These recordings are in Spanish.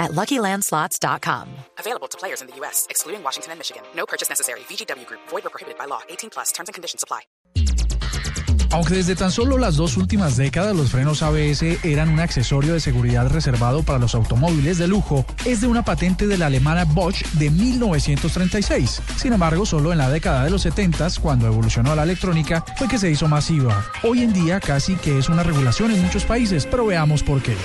at LuckyLandSlots.com. Available to players in the U.S., excluding Washington and Michigan. No purchase necessary. VGW Group. Void or prohibited by law. 18 plus. Terms and conditions apply. Aunque desde tan solo las dos últimas décadas los frenos ABS eran un accesorio de seguridad reservado para los automóviles de lujo, es de una patente de la alemana Bosch de 1936. Sin embargo, solo en la década de los 70, cuando evolucionó la electrónica, fue que se hizo masiva. Hoy en día casi que es una regulación en muchos países, pero veamos por qué.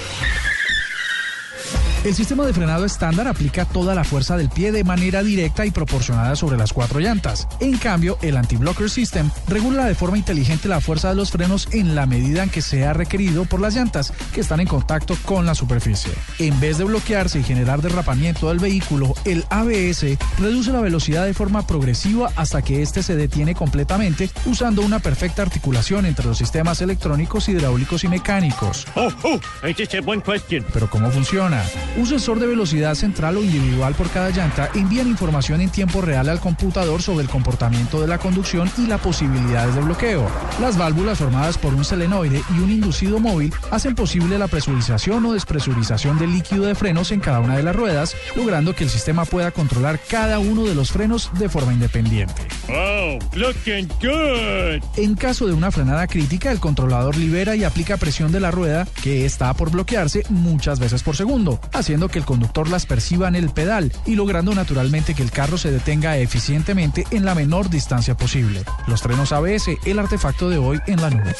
El sistema de frenado estándar aplica toda la fuerza del pie de manera directa y proporcionada sobre las cuatro llantas. En cambio, el anti-blocker system regula de forma inteligente la fuerza de los frenos en la medida en que sea requerido por las llantas que están en contacto con la superficie. En vez de bloquearse y generar derrapamiento del vehículo, el ABS reduce la velocidad de forma progresiva hasta que éste se detiene completamente usando una perfecta articulación entre los sistemas electrónicos, hidráulicos y mecánicos. Oh, oh, a buen question. Pero ¿cómo funciona? Un sensor de velocidad central o individual por cada llanta envían información en tiempo real al computador sobre el comportamiento de la conducción y las posibilidades de bloqueo. Las válvulas formadas por un selenoide y un inducido móvil hacen posible la presurización o despresurización del líquido de frenos en cada una de las ruedas, logrando que el sistema pueda controlar cada uno de los frenos de forma independiente. Oh, looking good. En caso de una frenada crítica, el controlador libera y aplica presión de la rueda que está por bloquearse muchas veces por segundo, haciendo que el conductor las perciba en el pedal y logrando naturalmente que el carro se detenga eficientemente en la menor distancia posible. Los frenos ABS, el artefacto de hoy en la nube.